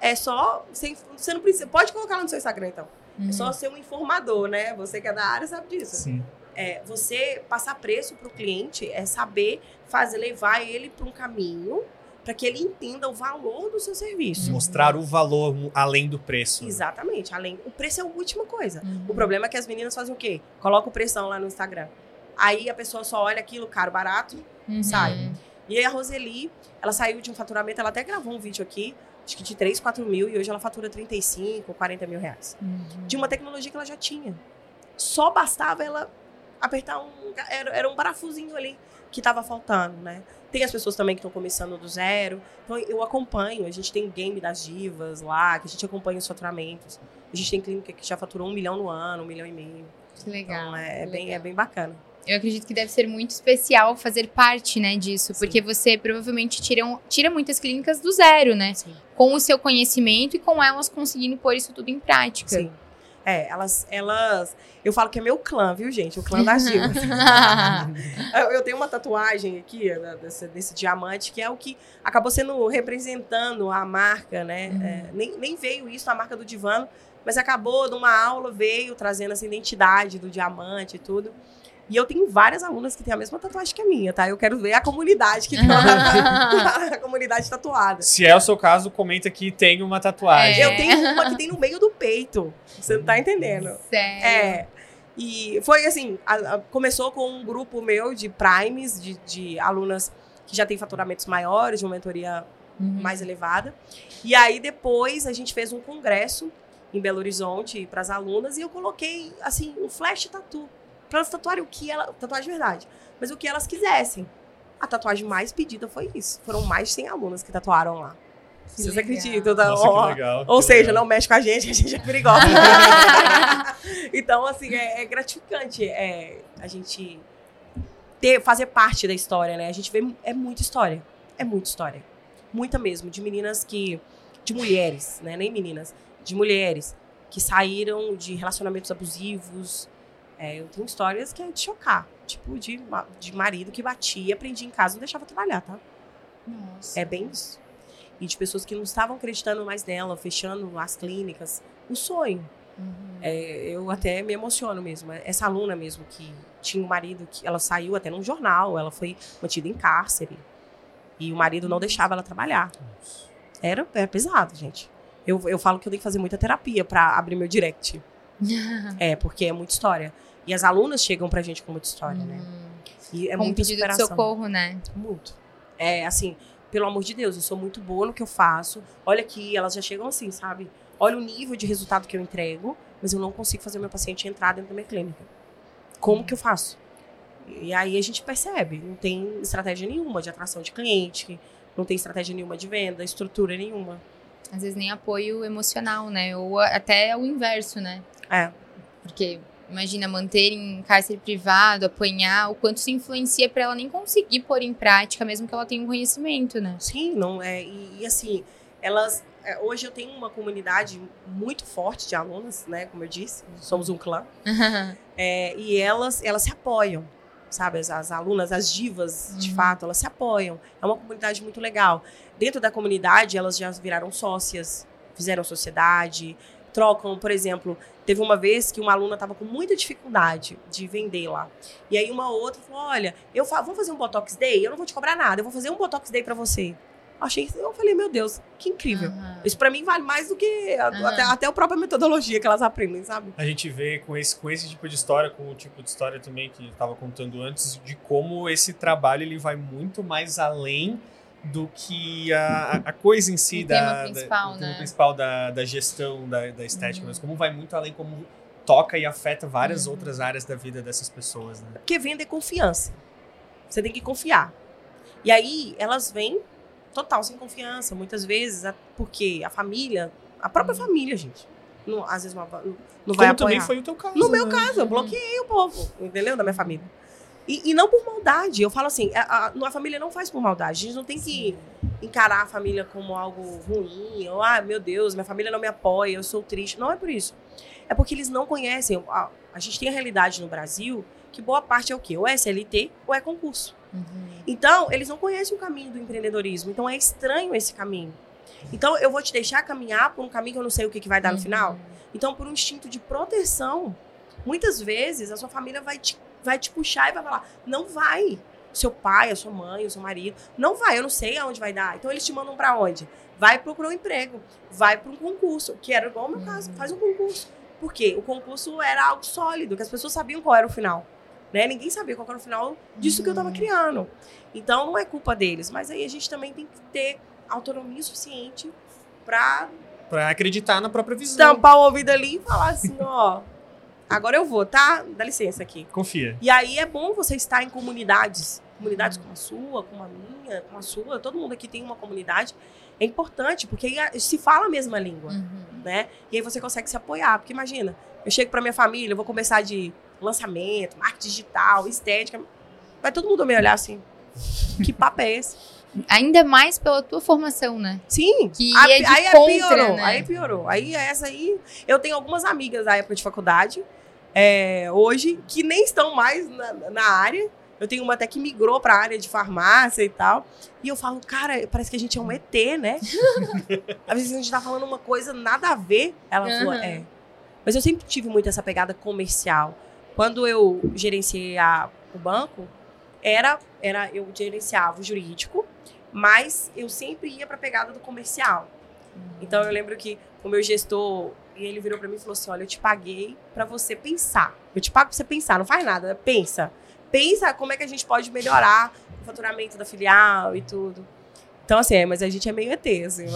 Speaker 3: é só. Sem, você não precisa. Pode colocar lá no seu Instagram, então.
Speaker 2: Uhum.
Speaker 3: É só ser um informador, né? Você que é da área sabe disso
Speaker 1: Sim.
Speaker 3: é, você passar preço para o cliente é saber fazer levar ele para um caminho para que ele entenda o valor do seu serviço.
Speaker 1: Mostrar o valor além do preço.
Speaker 3: Exatamente, além. O preço é a última coisa.
Speaker 2: Uhum.
Speaker 3: O problema é que as meninas fazem o quê? Coloca o pressão lá no Instagram. Aí a pessoa só olha aquilo, caro, barato,
Speaker 2: Uhum.
Speaker 3: sai. E aí a Roseli, ela saiu de um faturamento, ela até gravou um vídeo aqui, acho que de 3, 4 mil, e hoje ela fatura 35, 40 mil reais.
Speaker 2: Uhum.
Speaker 3: De uma tecnologia que ela já tinha. Só bastava ela apertar um. Era, era um parafusinho ali que estava faltando, né? Tem as pessoas também que estão começando do zero. Então eu acompanho, a gente tem o game das divas lá, que a gente acompanha os faturamentos. A gente tem clínica que já faturou um milhão no ano, um milhão e meio.
Speaker 2: Que legal.
Speaker 3: Então é, é bem,
Speaker 2: legal.
Speaker 3: é bem bacana.
Speaker 2: Eu acredito que deve ser muito especial fazer parte, né, disso,
Speaker 3: Sim.
Speaker 2: porque você provavelmente tira, um- tira muitas clínicas do zero, né?
Speaker 3: Sim.
Speaker 2: Com o seu conhecimento e com elas conseguindo pôr isso tudo em prática.
Speaker 3: Sim. É, elas, elas. Eu falo que é meu clã, viu, gente? O clã das divas. Eu, eu tenho uma tatuagem aqui, né, desse, desse diamante, que é o que acabou sendo representando a marca, né?
Speaker 2: Uhum.
Speaker 3: É, nem, nem veio isso, a marca do divano, mas acabou numa aula, veio trazendo essa identidade do diamante e tudo. E eu tenho várias alunas que têm a mesma tatuagem que a minha, tá? Eu quero ver a comunidade que tem a, a comunidade tatuada.
Speaker 1: Se é o seu caso, comenta que tem uma tatuagem.
Speaker 2: É.
Speaker 3: Eu tenho uma que tem no meio do peito. Você não tá entendendo.
Speaker 2: Sério.
Speaker 3: É. E foi assim, a- a- começou com um grupo meu de primes, de, de alunas que já têm faturamentos maiores, de uma mentoria
Speaker 2: Uhum.
Speaker 3: mais elevada. E aí depois a gente fez um congresso em Belo Horizonte para as alunas e eu coloquei assim um flash tatu para elas tatuarem o que ela, tatuagem de verdade, mas o que elas quisessem. A tatuagem mais pedida foi isso. Foram mais de 100 alunas que tatuaram lá.
Speaker 2: Que
Speaker 3: Vocês
Speaker 2: legal.
Speaker 3: acreditam? Tá?
Speaker 1: Nossa, que legal.
Speaker 3: ou
Speaker 1: que
Speaker 3: seja,
Speaker 1: legal.
Speaker 3: não mexe com a gente, a gente é perigosa. então, assim, é, é gratificante é, a gente ter, fazer parte da história, né? A gente vê, é muita história. É muita história. Muita mesmo. De meninas que. De mulheres, né? Nem meninas. De mulheres que saíram de relacionamentos abusivos. É, eu tenho histórias que é de chocar. Tipo, de, de marido que batia, prendia em casa e não deixava trabalhar, tá?
Speaker 2: Nossa.
Speaker 3: É bem isso. E de pessoas que não estavam acreditando mais nela, fechando as clínicas. O sonho.
Speaker 2: Uhum.
Speaker 3: É, eu até me emociono mesmo. Essa aluna mesmo que tinha um marido que ela saiu até num jornal, ela foi mantida em cárcere. E o marido não deixava ela trabalhar. Era, era pesado, gente. Eu, eu falo que eu tenho que fazer muita terapia pra abrir meu direct. É, porque é muita história. E as alunas chegam pra gente com muita história, né?
Speaker 2: Uhum.
Speaker 3: E é
Speaker 2: Com
Speaker 3: muita
Speaker 2: pedido de
Speaker 3: superação.
Speaker 2: socorro, né?
Speaker 3: Muito. É, assim, pelo amor de Deus, eu sou muito boa no que eu faço. Olha aqui, elas já chegam assim, sabe? Olha o nível de resultado que eu entrego, mas eu não consigo fazer meu paciente entrar dentro da minha clínica. Como que eu faço? E aí a gente percebe, não tem estratégia nenhuma de atração de cliente, não tem estratégia nenhuma de venda, estrutura nenhuma.
Speaker 2: Às vezes nem apoio emocional, né? Ou até o inverso, né?
Speaker 3: É,
Speaker 2: Porque imagina manter em cárcere privado, apanhar, o quanto isso influencia pra ela nem conseguir pôr em prática, mesmo que ela tenha um conhecimento, né?
Speaker 3: sim, não é. E, e assim, elas. é, hoje eu tenho uma comunidade muito forte de alunas, né? Como eu disse, somos um clã. É, e elas, elas se apoiam, sabe? As, as alunas, as divas, de
Speaker 2: Uhum.
Speaker 3: fato, elas se apoiam. É uma comunidade muito legal. Dentro da comunidade, elas já viraram sócias, fizeram sociedade, trocam, por exemplo, teve uma vez que uma aluna estava com muita dificuldade de vender lá. E aí uma outra falou: "Olha, eu fa vamos fazer um Botox Day? Eu não vou te cobrar nada, eu vou fazer um Botox Day para você". Achei, eu falei: "Meu Deus, que incrível".
Speaker 2: Aham.
Speaker 3: Isso para mim vale mais do que a-
Speaker 2: Aham.
Speaker 3: até, até a própria metodologia que elas aprendem, sabe?
Speaker 1: A gente vê com esse, com esse tipo de história, com o tipo de história também que eu estava contando antes, de como esse trabalho ele vai muito mais além do que a, a coisa em si
Speaker 2: O
Speaker 1: da,
Speaker 2: tema
Speaker 1: da-
Speaker 2: principal,
Speaker 1: o tema
Speaker 2: né?
Speaker 1: principal da, da gestão da, da estética,
Speaker 2: Uhum.
Speaker 1: mas como vai muito além, como toca e afeta várias
Speaker 2: Uhum.
Speaker 1: outras áreas da vida dessas pessoas, né?
Speaker 3: Porque venda é confiança. Você tem que confiar. E aí elas vêm total sem confiança, muitas vezes, porque a família, a própria família, gente, não, às vezes não, não vai
Speaker 1: Como também
Speaker 3: apoiar.
Speaker 1: foi o teu caso.
Speaker 3: No meu
Speaker 1: né?
Speaker 3: caso, eu bloqueei o povo, entendeu? Da minha família. E, e não por maldade. Eu falo assim, a, a- a família não faz por maldade. A gente não tem que encarar a família como algo ruim. Ou, ah, meu Deus, minha família não me apoia, eu sou triste. Não é por isso. É porque eles não conhecem. A, a gente tem a realidade no Brasil que boa parte é o quê? Ou é SLT ou é concurso.
Speaker 2: Uhum.
Speaker 3: Então, eles não conhecem o caminho do empreendedorismo. Então, é estranho esse caminho. Então, eu vou te deixar caminhar por um caminho que eu não sei o que, que vai dar no
Speaker 2: Uhum.
Speaker 3: final. Então, por um instinto de proteção, muitas vezes a sua família vai te, vai te puxar e vai falar: não vai. seu pai, a sua mãe, o seu marido. Não vai, eu não sei aonde vai dar. Então eles te mandam para onde? Vai procurar um emprego, vai para um concurso, que era igual o meu caso, faz um concurso. Por quê? O concurso era algo sólido, que as pessoas sabiam qual era o final. Né? Ninguém sabia qual era o final disso que eu estava criando. Então não é culpa deles, mas aí a gente também tem que ter autonomia suficiente para
Speaker 1: para acreditar na própria visão.
Speaker 3: Tampar o ouvido ali e falar assim, ó, agora eu vou, tá? Dá licença aqui.
Speaker 1: Confia.
Speaker 3: E aí é bom você estar em comunidades, comunidades como a sua, como a minha, como a sua, todo mundo aqui tem uma comunidade. É importante, porque aí se fala a mesma língua,
Speaker 2: Uhum.
Speaker 3: né? E aí você consegue se apoiar, porque imagina, eu chego pra minha família, eu vou começar de lançamento, marketing digital, estética, vai todo mundo me olhar assim, que papo é esse?
Speaker 2: Ainda mais pela tua formação, né?
Speaker 3: Sim.
Speaker 2: Que
Speaker 3: a-
Speaker 2: é de
Speaker 3: aí
Speaker 2: contra,
Speaker 3: piorou,
Speaker 2: né?
Speaker 3: aí piorou. Aí essa aí, eu tenho algumas amigas da época de faculdade, é, hoje, que nem estão mais na, na área. Eu tenho uma até que migrou para a área de farmácia e tal. E eu falo, cara, parece que a gente é um ET, né? Às vezes a gente tá falando uma coisa nada a ver. Ela falou,
Speaker 2: Aham.
Speaker 3: é. Mas eu sempre tive muito essa pegada comercial. Quando eu gerenciei a- o banco, era, era eu gerenciava o jurídico, mas eu sempre ia para a pegada do comercial. Então eu lembro que o meu gestor, e ele virou para mim e falou assim: "Olha, eu te paguei para você pensar. Eu te pago para você pensar, não faz nada, pensa. Pensa como é que a gente pode melhorar o faturamento da filial e tudo". Então assim, é, mas a gente é meio ET, assim.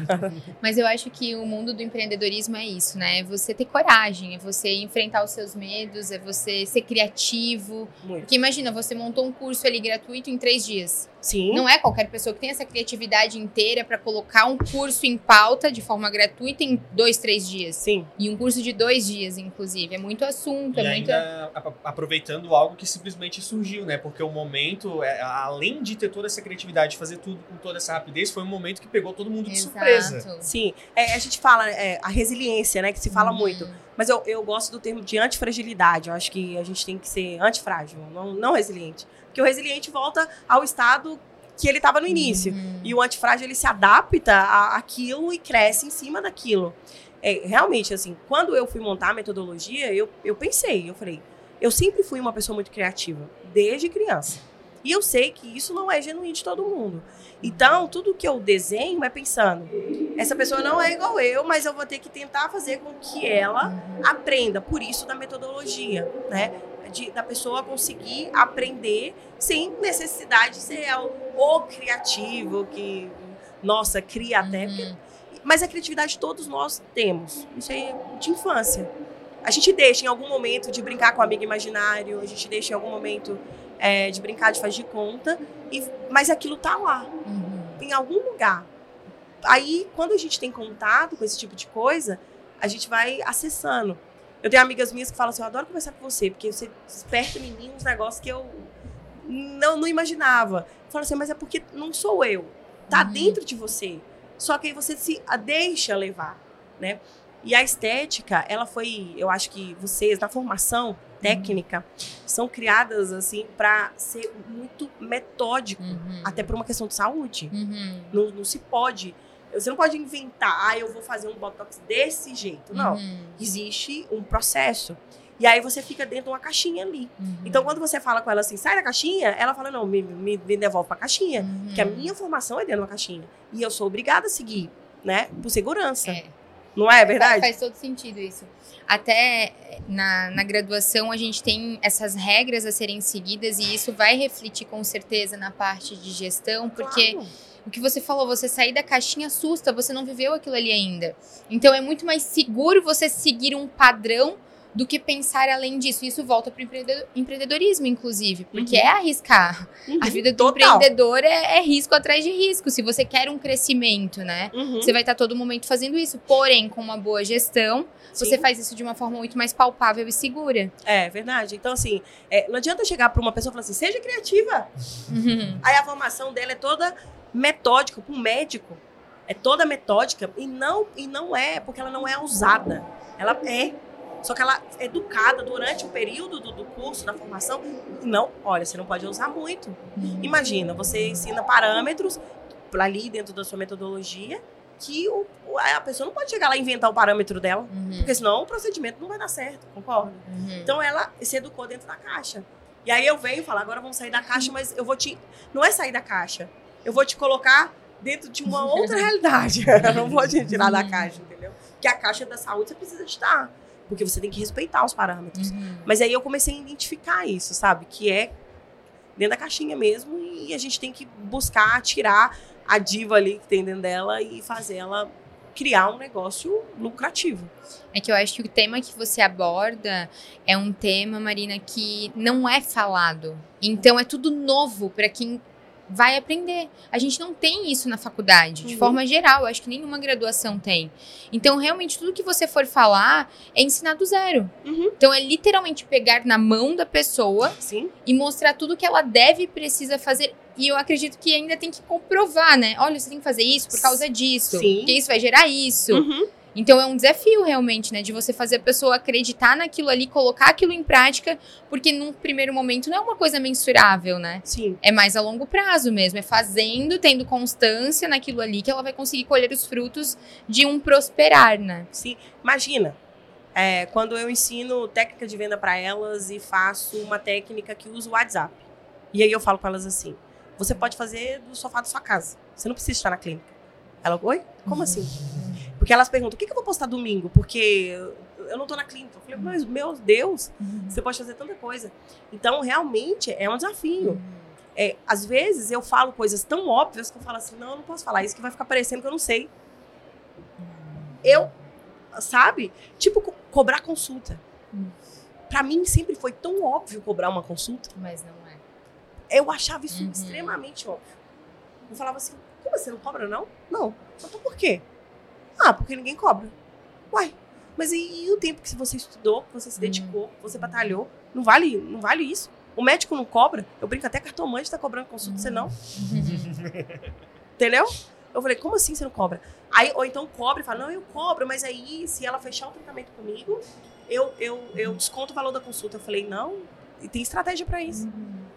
Speaker 2: Mas eu acho que o mundo do empreendedorismo é isso, né? É você ter coragem, é você enfrentar os seus medos, é você ser criativo.
Speaker 3: Muito.
Speaker 2: Porque imagina, você montou um curso ali gratuito em três dias.
Speaker 3: Sim.
Speaker 2: Não é qualquer pessoa que tem essa criatividade inteira pra colocar um curso em pauta de forma gratuita em dois, três dias.
Speaker 3: Sim.
Speaker 2: E um curso de dois dias, inclusive. É muito assunto,
Speaker 1: E
Speaker 2: é muito.
Speaker 1: ainda aproveitando algo que simplesmente surgiu, né? Porque o momento, é, além de ter toda essa criatividade, fazer tudo com toda essa rapidez, foi um momento que pegou todo mundo de surpresa.
Speaker 2: Exato.
Speaker 3: Sim. É, a gente fala é, a resiliência, né, que se fala
Speaker 2: Uhum.
Speaker 3: muito. Mas eu, eu gosto do termo de antifragilidade. Eu acho que a gente tem que ser antifrágil, não, não resiliente. Porque o resiliente volta ao estado que ele estava no início.
Speaker 2: Uhum.
Speaker 3: E o antifrágil, ele se adapta a- àquilo e cresce em cima daquilo. É, realmente, assim, quando eu fui montar a metodologia, eu, eu pensei, eu falei, eu sempre fui uma pessoa muito criativa, desde criança. E eu sei que isso não é genuíno de todo mundo. Então, tudo que eu desenho é pensando, essa pessoa não é igual eu, mas eu vou ter que tentar fazer com que ela aprenda. Por isso da metodologia, né? De, da pessoa conseguir aprender sem necessidade de ser o, o criativo que, nossa, cria até. porque-
Speaker 2: Uhum.
Speaker 3: mas a criatividade todos nós temos. Isso aí é de infância. A gente deixa em algum momento de brincar com o amigo imaginário, a gente deixa em algum momento é, de brincar de faz de conta, e, mas aquilo tá lá
Speaker 2: Uhum.
Speaker 3: em algum lugar. Aí, quando a gente tem contato com esse tipo de coisa, a gente vai acessando. Eu tenho amigas minhas que falam assim: eu adoro conversar com você, porque você desperta em mim uns negócios que eu não, não imaginava. Eu falo assim, mas é porque não sou eu. Tá
Speaker 2: Uhum.
Speaker 3: dentro de você. Só que aí você se deixa levar, né? E a estética, ela foi, eu acho que vocês, na formação técnica, são criadas assim para ser muito metódico,
Speaker 2: Uhum.
Speaker 3: até por uma questão de saúde.
Speaker 2: Uhum.
Speaker 3: Não, não se pode. Você não pode inventar, ah, eu vou fazer um botox desse jeito. Não.
Speaker 2: Uhum.
Speaker 3: Existe um processo. E aí você fica dentro de uma caixinha ali.
Speaker 2: Uhum.
Speaker 3: Então, quando você fala com ela assim, sai da caixinha, ela fala, não, me, me, me devolve pra caixinha.
Speaker 2: Uhum.
Speaker 3: Porque a minha formação é dentro de uma caixinha. E eu sou obrigada a seguir, né? Por segurança.
Speaker 2: É.
Speaker 3: Não é verdade?
Speaker 2: Faz todo sentido isso. Até eh, na, na graduação a gente tem essas regras a serem seguidas e isso vai refletir com certeza na parte de gestão, porque
Speaker 3: Claro.
Speaker 2: O que você falou, você sair da caixinha assusta, você não viveu aquilo ali ainda. Então é muito mais seguro você seguir um padrão do que pensar além disso. Isso volta para o empreendedorismo, inclusive, porque
Speaker 3: Uhum.
Speaker 2: é arriscar.
Speaker 3: Uhum.
Speaker 2: A vida do
Speaker 3: Total.
Speaker 2: empreendedor é, é risco atrás de risco. Se você quer um crescimento, né?
Speaker 3: Uhum.
Speaker 2: Você vai estar todo momento fazendo isso. Porém, com uma boa gestão, você
Speaker 3: Sim.
Speaker 2: faz isso de uma forma muito mais palpável e segura.
Speaker 3: É verdade. Então, assim, é, não adianta chegar pra uma pessoa e falar assim, seja criativa.
Speaker 2: Uhum.
Speaker 3: Aí a formação dela é toda metódica, para um médico. É toda metódica e não, e não é porque ela não é usada. Ela é. Só que ela é educada durante o período do, do curso, da formação. Não, olha, você não pode usar muito. Imagina, você ensina parâmetros ali dentro da sua metodologia que o, a pessoa não pode chegar lá e inventar o parâmetro dela.
Speaker 2: Uhum.
Speaker 3: Porque senão o procedimento não vai dar certo, concorda?
Speaker 2: Uhum.
Speaker 3: Então ela se educou dentro da caixa. E aí eu venho falo, agora vamos sair da caixa, mas eu vou te. Não é sair da caixa. Eu vou te colocar dentro de uma outra realidade. Eu não vou te tirar da caixa, entendeu? Porque a caixa da saúde você precisa estar. Porque você tem que respeitar os parâmetros.
Speaker 2: Uhum.
Speaker 3: Mas aí eu comecei a identificar isso, sabe? Que é dentro da caixinha mesmo. E a gente tem que buscar tirar a diva ali que tem dentro dela e fazer ela criar um negócio lucrativo.
Speaker 2: É que eu acho que o tema que você aborda é um tema, Marina, que não é falado. Então é tudo novo para quem vai aprender. A gente não tem isso na faculdade, de
Speaker 3: Uhum.
Speaker 2: forma geral. Acho que nenhuma graduação tem. Então, realmente, tudo que você for falar é ensinar do zero.
Speaker 3: Uhum.
Speaker 2: Então, é literalmente pegar na mão da pessoa
Speaker 3: Sim.
Speaker 2: e mostrar tudo que ela deve e precisa fazer. E eu acredito que ainda tem que comprovar, né? Olha, você tem que fazer isso por causa disso.
Speaker 3: Sim.
Speaker 2: Porque isso vai gerar isso.
Speaker 3: Uhum.
Speaker 2: Então é um desafio realmente, né? De você fazer a pessoa acreditar naquilo ali, colocar aquilo em prática, porque num primeiro momento não é uma coisa mensurável, né?
Speaker 3: Sim.
Speaker 2: É mais a longo prazo mesmo. É fazendo, tendo constância naquilo ali que ela vai conseguir colher os frutos de um prosperar, né?
Speaker 3: Sim. Imagina. é, quando eu ensino técnica de venda para elas e faço uma técnica que usa o WhatsApp. E aí eu falo com elas assim: você pode fazer do sofá da sua casa. Você não precisa estar na clínica. Ela, oi? Como assim? Porque elas perguntam: o que, que eu vou postar domingo? Porque eu não tô na clínica. Eu falei, mas meu Deus, você pode fazer tanta coisa. Então, realmente, é um desafio. É, às vezes eu falo coisas tão óbvias que eu falo assim: não, eu não posso falar isso, que vai ficar parecendo que eu não sei. Eu, sabe? Tipo, co- cobrar consulta.
Speaker 2: Hum.
Speaker 3: Pra mim sempre foi tão óbvio cobrar uma consulta.
Speaker 2: Mas não é.
Speaker 3: Eu achava isso
Speaker 2: Uhum.
Speaker 3: extremamente óbvio. Eu falava assim: como você não cobra, não? Não. Então por quê? Ah, porque ninguém cobra. Uai, mas e, e o tempo que você estudou, que você se
Speaker 2: Uhum.
Speaker 3: dedicou, que você batalhou? Não vale, não vale isso? O médico não cobra? Eu brinco até cartomante tá cobrando consulta, você não? Entendeu? Eu falei, como assim você não cobra? Aí, ou então cobra e fala, não, eu cobro, mas aí se ela fechar o tratamento comigo, eu, eu, eu desconto o valor da consulta. Eu falei, não, e tem estratégia pra isso.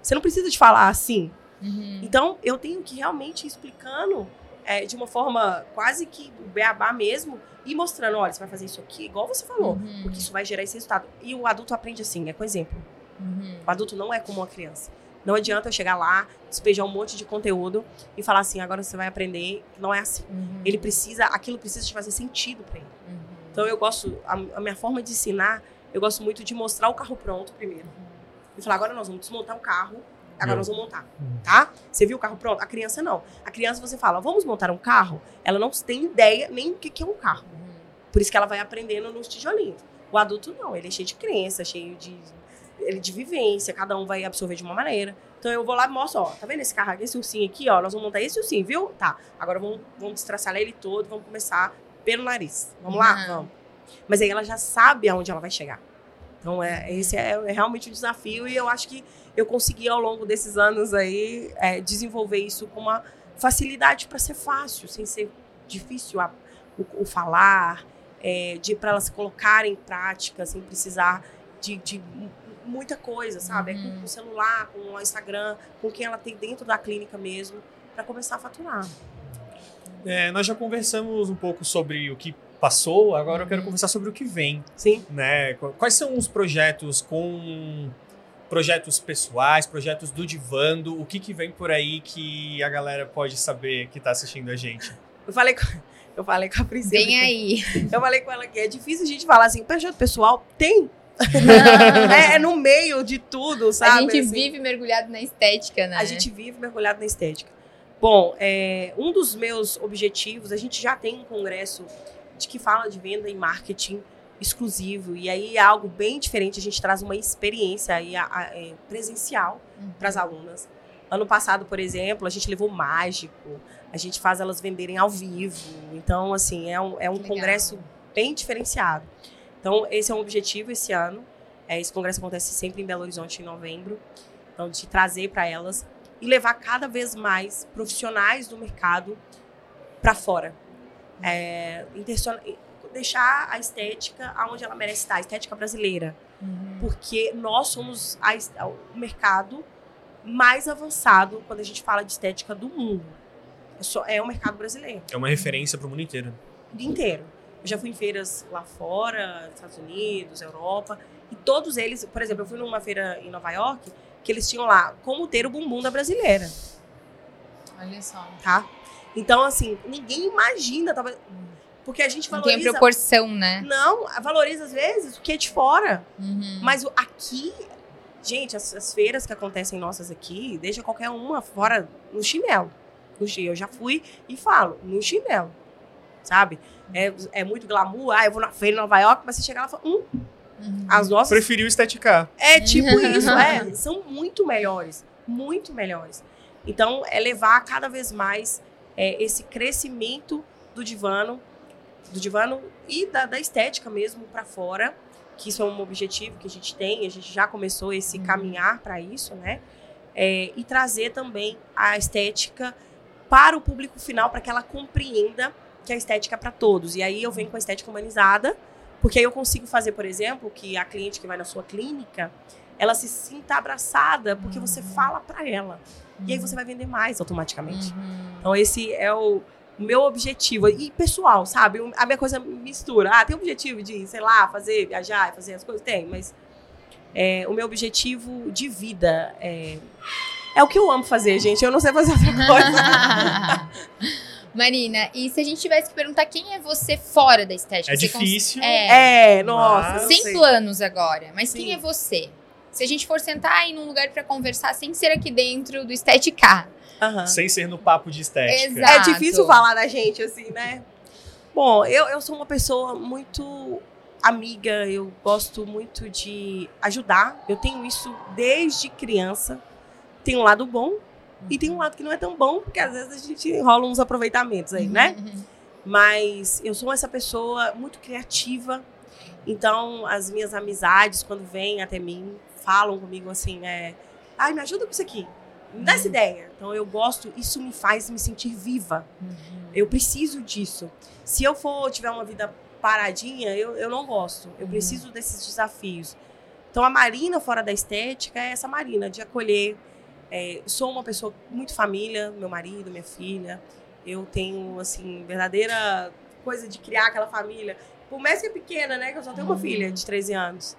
Speaker 3: Você não precisa de falar assim.
Speaker 2: Uhum.
Speaker 3: Então, eu tenho que realmente ir explicando é, de uma forma quase que beabá mesmo e mostrando, olha, você vai fazer isso aqui, igual você falou,
Speaker 2: Uhum.
Speaker 3: porque isso vai gerar esse resultado. E o adulto aprende assim, é com exemplo.
Speaker 2: Uhum.
Speaker 3: O adulto não é como uma criança. Não adianta eu chegar lá, despejar um monte de conteúdo e falar assim, agora você vai aprender. Não é assim.
Speaker 2: Uhum.
Speaker 3: Ele precisa, aquilo precisa de fazer sentido para ele.
Speaker 2: Uhum.
Speaker 3: Então eu gosto, a, a minha forma de ensinar, eu gosto muito de mostrar o carro pronto primeiro. E falar, agora nós vamos desmontar o carro, agora
Speaker 1: Meu.
Speaker 3: nós vamos montar, tá? Você viu o carro pronto? A criança não. A criança você fala, vamos montar um carro, ela não tem ideia nem o que que é um carro.
Speaker 2: Uhum.
Speaker 3: Por isso que ela vai aprendendo nos tijolinhos. O adulto não, ele é cheio de crença, cheio de, ele de vivência, cada um vai absorver de uma maneira. Então eu vou lá e mostro, ó, tá vendo esse carro aqui, esse ursinho aqui, ó, nós vamos montar esse ursinho, viu? Tá, agora vamos, vamos destraçar ele todo, vamos começar pelo nariz. Vamos lá?
Speaker 2: Uhum.
Speaker 3: Vamos. Mas aí ela já sabe aonde ela vai chegar. Então é, esse é, é realmente um desafio e eu acho que eu consegui ao longo desses anos aí é, desenvolver isso com uma facilidade para ser fácil, sem ser difícil a- o, o falar, é, de para elas se colocarem em prática, sem precisar de, de mu- muita coisa, sabe? É
Speaker 2: Uhum.
Speaker 3: com o celular, com o Instagram, com quem ela tem dentro da clínica mesmo, para começar a faturar.
Speaker 1: É, nós já conversamos um pouco sobre o que passou, agora eu quero conversar sobre o que vem.
Speaker 3: Sim.
Speaker 1: né? Qu- Quais são os projetos com projetos pessoais, projetos do Divando, o que que vem por aí que a galera pode saber que tá assistindo a gente?
Speaker 3: Eu falei com, eu falei com a Priscila.
Speaker 2: Vem aí.
Speaker 3: Eu falei com ela que é difícil a gente falar assim, projeto pessoal tem. é, é no meio de tudo, sabe?
Speaker 2: a gente
Speaker 3: Assim,
Speaker 2: vive mergulhado na estética, né?
Speaker 3: A gente vive mergulhado na estética. Bom, é, um dos meus objetivos, a gente já tem um congresso de que fala de venda e marketing exclusivo. E aí é algo bem diferente, a gente traz uma experiência aí, a- a- é, presencial
Speaker 2: Uhum.
Speaker 3: para as alunas. Ano passado, por exemplo, a gente levou mágico, a gente faz elas venderem ao vivo. Então, assim, é um, é um congresso bem diferenciado. Então, esse é um objetivo esse ano. É, esse congresso acontece sempre em Belo Horizonte, em novembro. Então, de trazer para elas e levar cada vez mais profissionais do mercado para fora. É, deixar a estética aonde ela merece estar, a estética brasileira.
Speaker 2: Uhum.
Speaker 3: Porque nós somos a o mercado mais avançado quando a gente fala de estética do mundo. É, só, é o mercado brasileiro
Speaker 1: É uma referência pro mundo inteiro.
Speaker 3: o dia inteiro. Eu já fui em feiras lá fora, Estados Unidos, Europa, e todos eles, por exemplo, eu fui numa feira em Nova York que eles tinham lá como ter o bumbum da brasileira,
Speaker 2: Olha só.
Speaker 3: tá? Então, assim, ninguém imagina, tava... porque a gente
Speaker 2: Não tem
Speaker 3: valoriza...
Speaker 2: a proporção, né?
Speaker 3: Não, valoriza às vezes o que é de fora.
Speaker 2: Uhum.
Speaker 3: Mas aqui, gente, as, as feiras que acontecem nossas aqui, deixa qualquer uma fora no chinelo. No chi- eu já fui e falo, no chinelo. Sabe? É, é muito glamour. Ah, eu vou na feira em Nova York, mas você chega lá e fala, hum,
Speaker 2: Uhum.
Speaker 3: as nossas.
Speaker 1: Preferiu esteticar.
Speaker 3: É tipo isso, é. São muito melhores. Muito melhores. Então, é levar cada vez mais é, esse crescimento do divano, do divano e da, da estética mesmo para fora, que isso é um objetivo que a gente tem, a gente já começou esse
Speaker 2: Uhum.
Speaker 3: caminhar para isso, né? É, e trazer também a estética para o público final, para que ela compreenda que a estética é para todos. E aí eu venho com a estética humanizada, porque aí eu consigo fazer, por exemplo, que a cliente que vai na sua clínica, ela se sinta abraçada, porque você fala para ela. E aí você vai vender mais automaticamente.
Speaker 2: Uhum.
Speaker 3: Então esse é o meu objetivo. E pessoal, sabe? A minha coisa mistura. Ah, tem o objetivo de, sei lá, fazer, viajar, fazer as coisas? Tem, mas é, o meu objetivo de vida é, é o que eu amo fazer, gente. Eu não sei fazer outra coisa.
Speaker 2: Marina, e se a gente tivesse que perguntar quem é você fora da estética?
Speaker 1: É
Speaker 2: Você cons-
Speaker 1: difícil.
Speaker 2: É,
Speaker 3: É, nossa.
Speaker 1: Mas-
Speaker 3: eu
Speaker 2: sem
Speaker 3: sei.
Speaker 2: planos agora, mas
Speaker 3: Sim.
Speaker 2: quem é você? Se a gente for sentar aí num lugar pra conversar sem ser aqui dentro do Estética.
Speaker 3: Aham.
Speaker 1: Sem ser no papo de estética.
Speaker 2: Exato.
Speaker 3: É difícil falar da gente, assim, né? Bom, eu, eu sou uma pessoa muito amiga, eu gosto muito de ajudar. Eu tenho isso desde criança. Tem um lado bom e tem um lado que não é tão bom, porque às vezes a gente rola uns aproveitamentos aí, né?
Speaker 2: Uhum.
Speaker 3: Mas eu sou essa pessoa muito criativa. Então, as minhas amizades, quando vêm até mim, falam comigo assim, é... Ai, me ajuda com isso aqui. Me dá essa ideia. Então, eu gosto, isso me faz me sentir viva. Eu preciso disso. Se eu for tiver uma vida paradinha, eu, eu não gosto. Eu preciso desses desafios. Então, a Marina fora da estética é essa Marina, de acolher. É, sou uma pessoa muito família, meu marido, minha filha. Eu tenho, assim, verdadeira coisa de criar aquela família. Por mais que é pequena, né? Que eu só tenho uma
Speaker 2: Uhum.
Speaker 3: filha de 13 anos.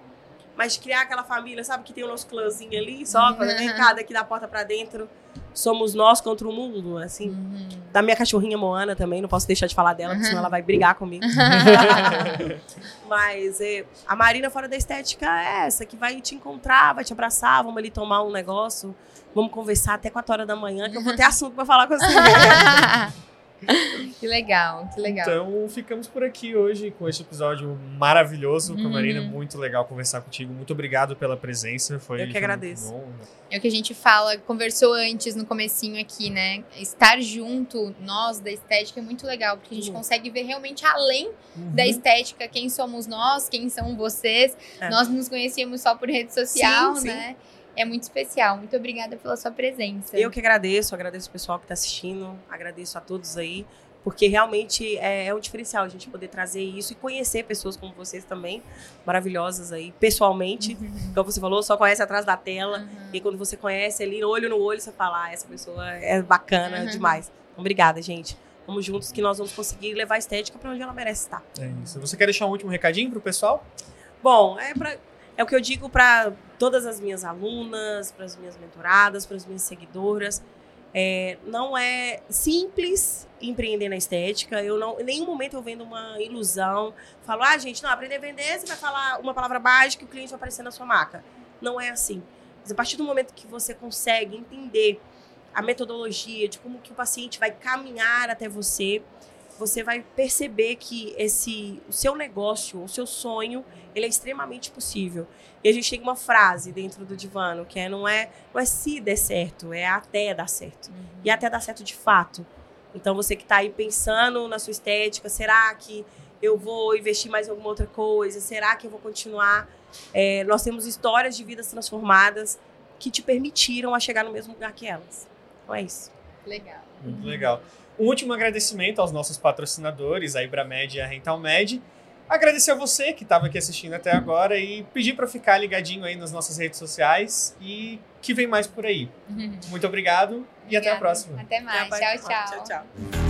Speaker 3: Mas de criar aquela família, sabe? Que tem o nosso clãzinho ali, só. Quando vem cá, daqui da porta pra dentro. Somos nós contra o mundo, assim
Speaker 2: Uhum.
Speaker 3: da minha cachorrinha Moana também, não posso deixar de falar dela, porque senão ela vai brigar comigo. Mas é, a Marina fora da estética é essa, que vai te encontrar, vai te abraçar, vamos ali tomar um negócio, vamos conversar até 4 horas da manhã, que eu vou ter assunto pra falar com você.
Speaker 2: que legal, que legal.
Speaker 1: Então ficamos por aqui hoje com este episódio maravilhoso com a
Speaker 2: Uhum.
Speaker 1: Marina. Muito legal conversar contigo. Muito obrigado pela presença. Foi,
Speaker 3: Eu que agradeço.
Speaker 1: muito bom.
Speaker 2: É o que a gente fala, conversou antes no comecinho aqui, né? Estar junto, nós da estética, é muito legal, porque a gente
Speaker 3: Uhum.
Speaker 2: consegue ver realmente além
Speaker 1: Uhum.
Speaker 2: da estética quem somos nós, quem são vocês.
Speaker 3: É.
Speaker 2: Nós nos conhecíamos só por rede social,
Speaker 3: Sim, sim.
Speaker 2: É muito especial. Muito obrigada pela sua presença.
Speaker 3: Eu que agradeço, agradeço o pessoal que está assistindo, agradeço a todos aí, porque realmente é, é um diferencial a gente poder trazer isso e conhecer pessoas como vocês também, maravilhosas aí, pessoalmente. Como você falou, só conhece atrás da tela.
Speaker 2: Uhum.
Speaker 3: E quando você conhece ali, olho no olho, você fala, ah, essa pessoa é bacana
Speaker 2: Uhum.
Speaker 3: demais. Então, obrigada, gente. Vamos juntos que nós vamos conseguir levar a estética para onde ela merece estar.
Speaker 1: É isso. Você quer deixar um último recadinho pro pessoal?
Speaker 3: Bom, é, pra, é o que eu digo para todas as minhas alunas, para as minhas mentoradas, para as minhas seguidoras. É, não é simples empreender na estética. Eu não, em nenhum momento eu vendo uma ilusão. Falo, ah, gente, não, aprender a vender, você vai falar uma palavra mágica e o cliente vai aparecer na sua marca. Não é assim. Mas a partir do momento que você consegue entender a metodologia de como que o paciente vai caminhar até você, você vai perceber que esse o seu negócio, o seu sonho, ele é extremamente possível. E a gente tem uma frase dentro do divano que é não é não é se der certo, é até dar certo. E até dar certo de fato. Então você que está aí pensando na sua estética, será que eu vou investir mais em alguma outra coisa? Será que eu vou continuar? É, nós temos histórias de vidas transformadas que te permitiram a chegar no mesmo lugar que elas. Então é isso.
Speaker 2: Legal.
Speaker 1: Muito legal. Um último agradecimento aos nossos patrocinadores, a Ibramed e a Rentalmed. Agradecer a você que estava aqui assistindo até agora e pedir para ficar ligadinho aí nas nossas redes sociais e que vem mais por aí. Muito obrigado e até a
Speaker 2: Obrigada.
Speaker 1: próxima.
Speaker 2: Até mais. Tchau, tchau.
Speaker 3: tchau, tchau.